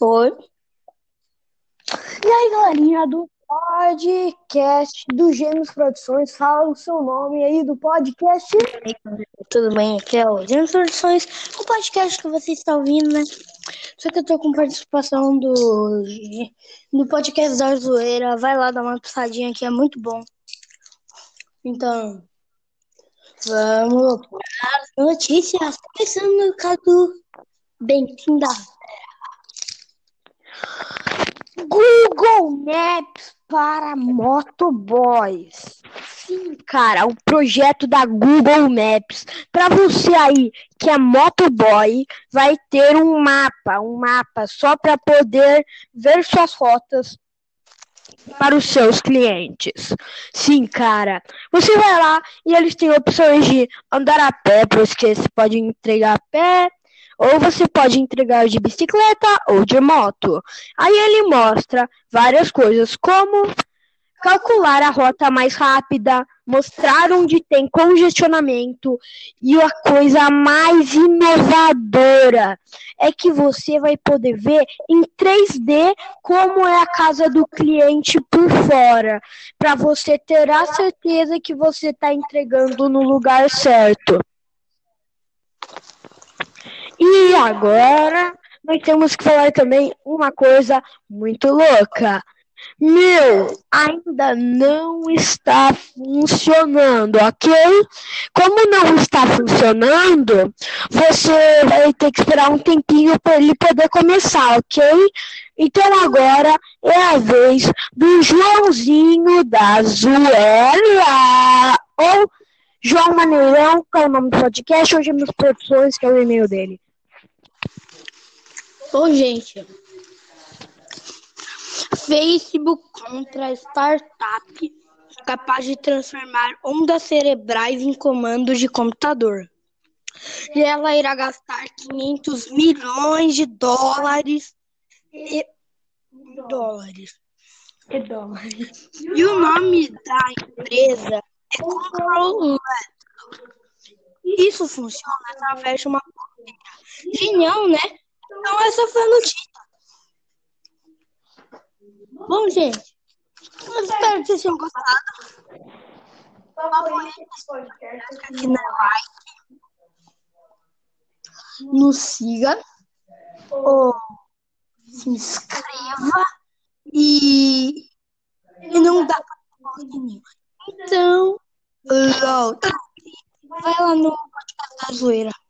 Oi. E aí, galerinha do podcast do Gêmeos Produções, fala o seu nome aí do podcast. Tudo bem? Aqui é o Gêmeos Produções, o podcast que você está ouvindo, né? Só que eu tô com participação do, do podcast da Zoeira. Vai lá dar uma passadinha que é muito bom. Então, vamos para as notícias. Começando no caso Bentinho da Google Maps para motoboys. Sim, cara, o projeto da Google Maps. Para você aí que é motoboy, vai ter um mapa, um mapa só para poder ver suas rotas para os seus clientes. Sim, cara. Você vai lá e eles têm opções de andar a pé, para que você pode entregar a pé, ou você pode entregar de bicicleta ou de moto. Aí ele mostra várias coisas, como calcular a rota mais rápida, mostrar onde tem congestionamento e a coisa mais inovadora é que você vai poder ver em 3D como é a casa do cliente por fora, para você ter a certeza que você está entregando no lugar certo. E agora nós temos que falar também uma coisa muito louca. Meu, ainda não está funcionando, ok? Como não está funcionando, você vai ter que esperar um tempinho para ele poder começar, ok? Então agora é a vez do Joãozinho da Zuela. Ou João Maneirão, que é o nome do podcast, hoje é meus produções, que é o e-mail dele. Gente. Facebook contra startup capaz de transformar ondas cerebrais em comandos de computador. E ela irá gastar 500 milhões de dólares e dólares. E dólares. E o nome da empresa é Control. Isso funciona através de uma Genial, né? Então essa foi a notícia. Bom, gente, eu espero que vocês tenham gostado. Aqui na like. Nos siga. Ou se inscreva. E, e não dá pra nenhum. Então, vai lá no podcast da zoeira.